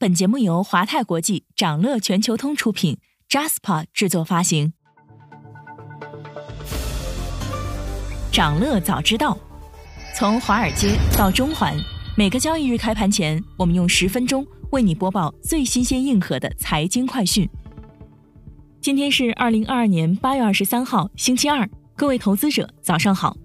本节目由华泰国际、掌乐全球通出品，Jaspa 制作发行。掌乐早知道，从华尔街到中环，每个交易日开盘前，我们用十分钟为你播报最新鲜、硬核的财经快讯。今天是二零二二年八月二十三号，星期二，各位投资者早上好。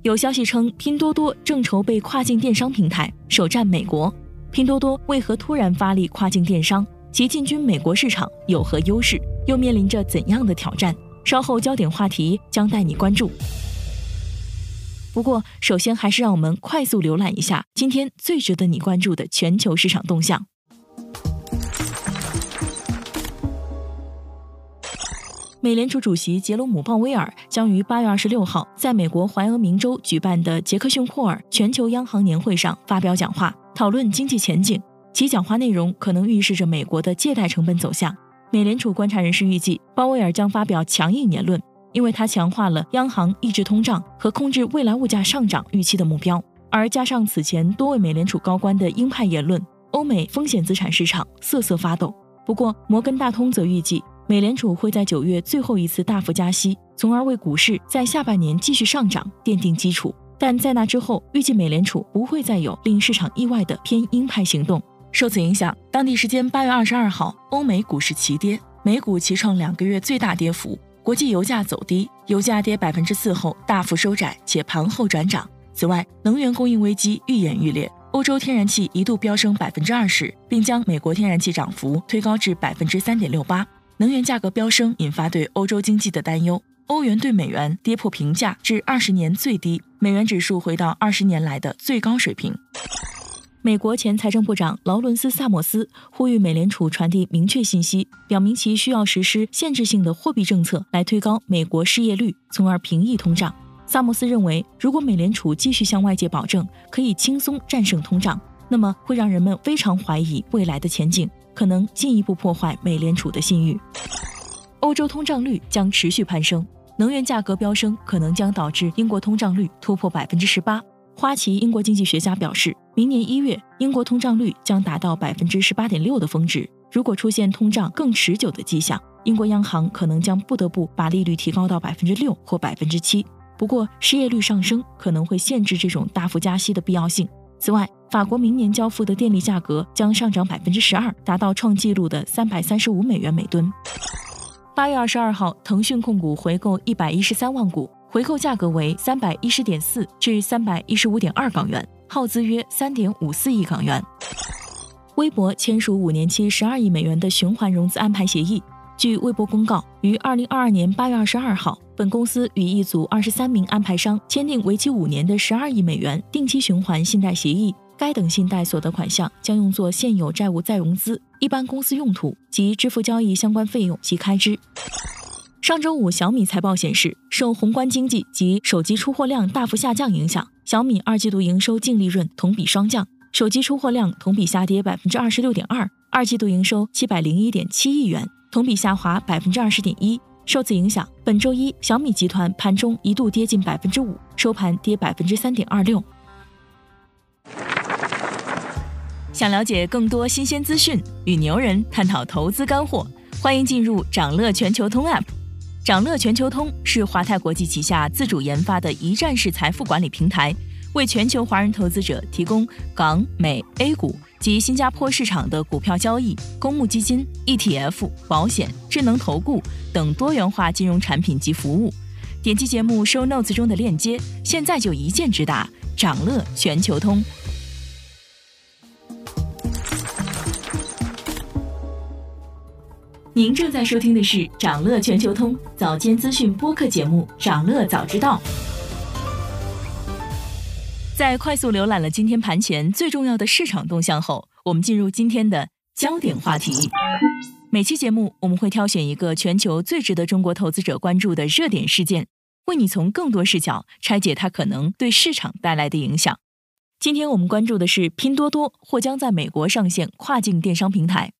有消息称，拼多多正筹备跨境电商平台，首战美国。拼多多为何突然发力跨境电商？其进军美国市场有何优势？又面临着怎样的挑战？稍后焦点话题将带你关注。不过，首先还是让我们快速浏览一下今天最值得你关注的全球市场动向。美联储主席杰罗姆·鲍威尔将于八月二十六号在美国怀俄明州举办的杰克逊霍尔全球央行年会上发表讲话，讨论经济前景。其讲话内容可能预示着美国的借贷成本走向。美联储观察人士预计，鲍威尔将发表强硬言论，因为他强化了央行抑制通胀和控制未来物价上涨预期的目标。而加上此前多位美联储高官的鹰派言论，欧美风险资产市场瑟瑟发抖。不过，摩根大通则预计。美联储会在九月最后一次大幅加息，从而为股市在下半年继续上涨奠定基础。但在那之后，预计美联储不会再有令市场意外的偏鹰派行动。受此影响，当地时间八月二十二号，欧美股市齐跌，美股齐创两个月最大跌幅。国际油价走低，油价跌百分之四后大幅收窄，且盘后转涨。此外，能源供应危机愈演愈烈，欧洲天然气一度飙升百分之二十，并将美国天然气涨幅推高至百分之三点六八。能源价格飙升，引发对欧洲经济的担忧。欧元对美元跌破平价至二十年最低，美元指数回到二十年来的最高水平。美国前财政部长劳伦斯·萨默斯呼吁美联储传递明确信息，表明其需要实施限制性的货币政策来推高美国失业率，从而平抑通胀。萨默斯认为，如果美联储继续向外界保证可以轻松战胜通胀，那么会让人们非常怀疑未来的前景。可能进一步破坏美联储的信誉。欧洲通胀率将持续攀升，能源价格飙升可能将导致英国通胀率突破百分之十八。花旗英国经济学家表示，明年一月英国通胀率将达到百分之十八点六的峰值。如果出现通胀更持久的迹象，英国央行可能将不得不把利率提高到百分之六或百分之七。不过，失业率上升可能会限制这种大幅加息的必要性。此外，法国明年交付的电力价格将上涨百分之十二，达到创纪录的三百三十五美元每吨。八月二十二号，腾讯控股回购一百一十三万股，回购价格为三百一十点四至三百一十五点二港元，耗资约三点五四亿港元。微博签署五年期十二亿美元的循环融资安排协议。据微博公告，于二零二二年八月二十二号，本公司与一组二十三名安排商签订为期五年的十二亿美元定期循环信贷协议。该等信贷所得款项将用作现有债务再融资、一般公司用途及支付交易相关费用及开支。上周五，小米财报显示，受宏观经济及手机出货量大幅下降影响，小米二季度营收、净利润同比双降。手机出货量同比下跌百分之二十六点二，二季度营收七百零一点七亿元，同比下滑百分之二十点一。受此影响，本周一小米集团盘中一度跌近百分之五，收盘跌百分之三点二六。想了解更多新鲜资讯，与牛人探讨投资干货，欢迎进入掌乐全球通 App。掌乐全球通是华泰国际旗下自主研发的一站式财富管理平台，为全球华人投资者提供港、美、A 股及新加坡市场的股票交易、公募基金、ETF、保险、智能投顾等多元化金融产品及服务。点击节目 Show Notes 中的链接，现在就一键直达掌乐全球通。您正在收听的是长乐全球通早间资讯播客节目《长乐早知道》。在快速浏览了今天盘前最重要的市场动向后，我们进入今天的焦点话题。每期节目我们会挑选一个全球最值得中国投资者关注的热点事件，为你从更多视角拆解它可能对市场带来的影响。今天我们关注的是拼多多或将在美国上线跨境电商平台。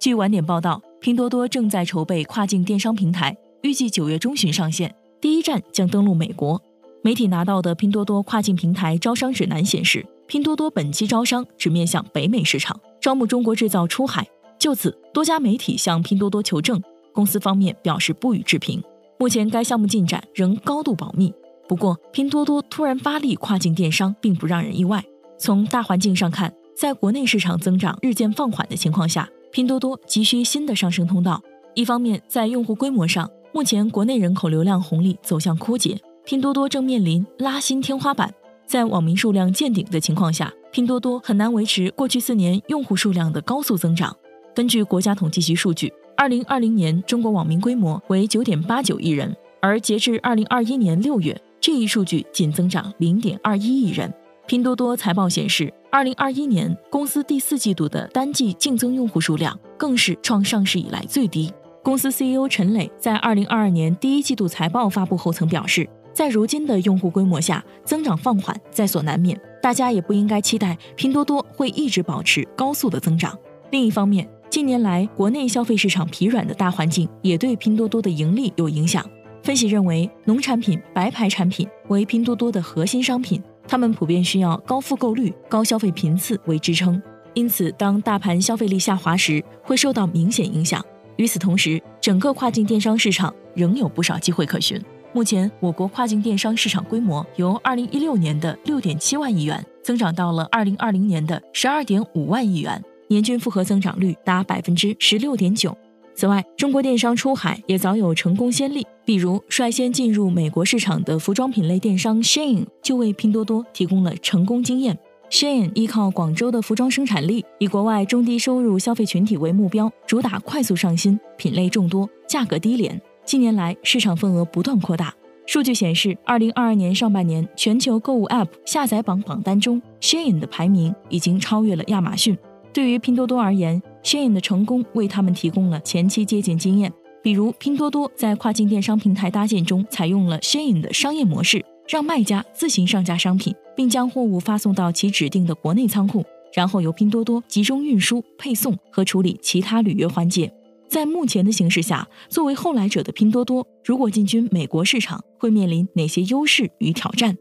据晚点报道。拼多多正在筹备跨境电商平台，预计九月中旬上线，第一站将登陆美国。媒体拿到的拼多多跨境平台招商指南显示，拼多多本期招商只面向北美市场，招募中国制造出海。就此，多家媒体向拼多多求证，公司方面表示不予置评。目前该项目进展仍高度保密。不过，拼多多突然发力跨境电商，并不让人意外。从大环境上看，在国内市场增长日渐放缓的情况下，拼多多急需新的上升通道。一方面，在用户规模上，目前国内人口流量红利走向枯竭，拼多多正面临拉新天花板。在网民数量见顶的情况下，拼多多很难维持过去四年用户数量的高速增长。根据国家统计局数据，二零二零年中国网民规模为九点八九亿人，而截至二零二一年六月，这一数据仅增长零点二一亿人。拼多多财报显示，二零二一年公司第四季度的单季净增用户数量更是创上市以来最低。公司 CEO 陈磊在二零二二年第一季度财报发布后曾表示。在如今的用户规模下，增长放缓在所难免。大家也不应该期待拼多多会一直保持高速的增长。另一方面，近年来国内消费市场疲软的大环境也对拼多多的盈利有影响。分析认为，农产品、白牌产品为拼多多的核心商品，它们普遍需要高复购率、高消费频次为支撑，因此当大盘消费力下滑时，会受到明显影响。与此同时，整个跨境电商市场仍有不少机会可循。目前，我国跨境电商市场规模由二零一六年的六点七万亿元增长到了二零二零年的十二点五万亿元，年均复合增长率达百分之十六点九。此外，中国电商出海也早有成功先例，比如率先进入美国市场的服装品类电商 Shein 就为拼多多提供了成功经验。Shein 依靠广州的服装生产力，以国外中低收入消费群体为目标，主打快速上新、品类众多、价格低廉。近年来，市场份额不断扩大。数据显示，二零二二年上半年全球购物 App 下载榜榜单中，Shein 的排名已经超越了亚马逊。对于拼多多而言，Shein 的成功为他们提供了前期借鉴经验。比如，拼多多在跨境电商平台搭建中采用了 Shein 的商业模式，让卖家自行上架商品，并将货物发送到其指定的国内仓库，然后由拼多多集中运输、配送和处理其他履约环节。在目前的形势下，作为后来者的拼多多，如果进军美国市场，会面临哪些优势与挑战？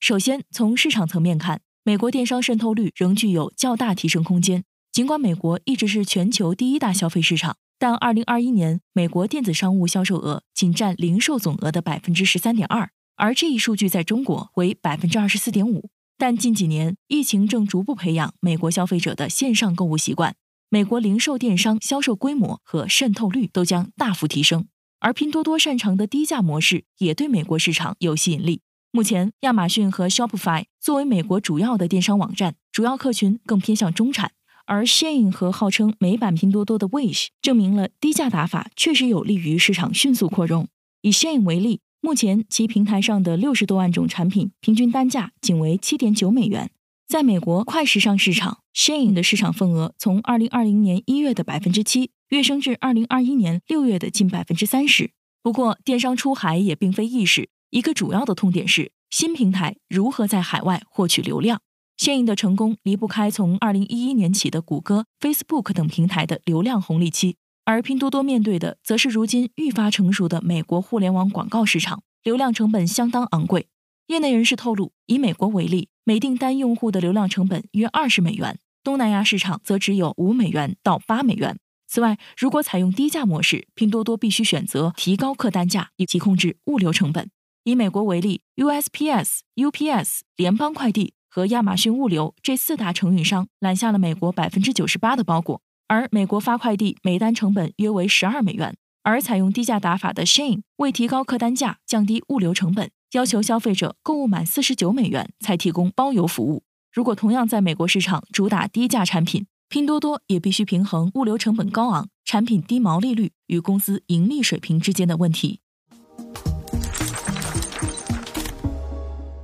首先，从市场层面看，美国电商渗透率仍具有较大提升空间。尽管美国一直是全球第一大消费市场，但2021年美国电子商务销售额仅占零售总额的百分之十三点二，而这一数据在中国为百分之二十四点五。但近几年，疫情正逐步培养美国消费者的线上购物习惯。美国零售电商销售规模和渗透率都将大幅提升，而拼多多擅长的低价模式也对美国市场有吸引力。目前，亚马逊和 Shopify 作为美国主要的电商网站，主要客群更偏向中产，而 Shein 和号称美版拼多多的 Wish 证明了低价打法确实有利于市场迅速扩容。以 Shein 为例，目前其平台上的六十多万种产品，平均单价仅为七点九美元。在美国快时尚市场，Shein 的市场份额从二零二零年一月的百分之七跃升至二零二一年六月的近百分之三十。不过，电商出海也并非易事，一个主要的痛点是新平台如何在海外获取流量。Shein 的成功离不开从二零一一年起的谷歌、Facebook 等平台的流量红利期，而拼多多面对的则是如今愈发成熟的美国互联网广告市场，流量成本相当昂贵。业内人士透露，以美国为例。每订单用户的流量成本约二十美元，东南亚市场则只有五美元到八美元。此外，如果采用低价模式，拼多多必须选择提高客单价以及控制物流成本。以美国为例，USPS、UPS、联邦快递和亚马逊物流这四大承运商揽下了美国百分之九十八的包裹，而美国发快递每单成本约为十二美元。而采用低价打法的 Shein 为提高客单价、降低物流成本。要求消费者购物满四十九美元才提供包邮服务。如果同样在美国市场主打低价产品，拼多多也必须平衡物流成本高昂、产品低毛利率与公司盈利水平之间的问题。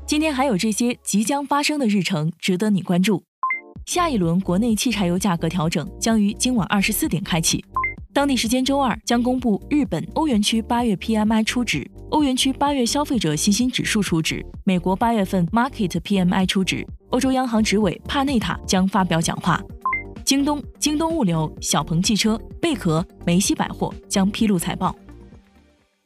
今天还有这些即将发生的日程值得你关注：下一轮国内汽柴油价格调整将于今晚二十四点开启。当地时间周二将公布日本欧元区八月 PMI 初值，欧元区八月消费者信心指数初值，美国八月份 Market PMI 初值。欧洲央行执委帕内塔将发表讲话。京东、京东物流、小鹏汽车、贝壳、梅西百货将披露财报。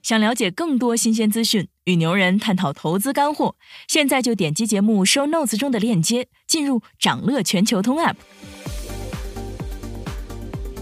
想了解更多新鲜资讯，与牛人探讨投资干货。现在就点击节目 show notes 中的链接，进入掌乐全球通 app。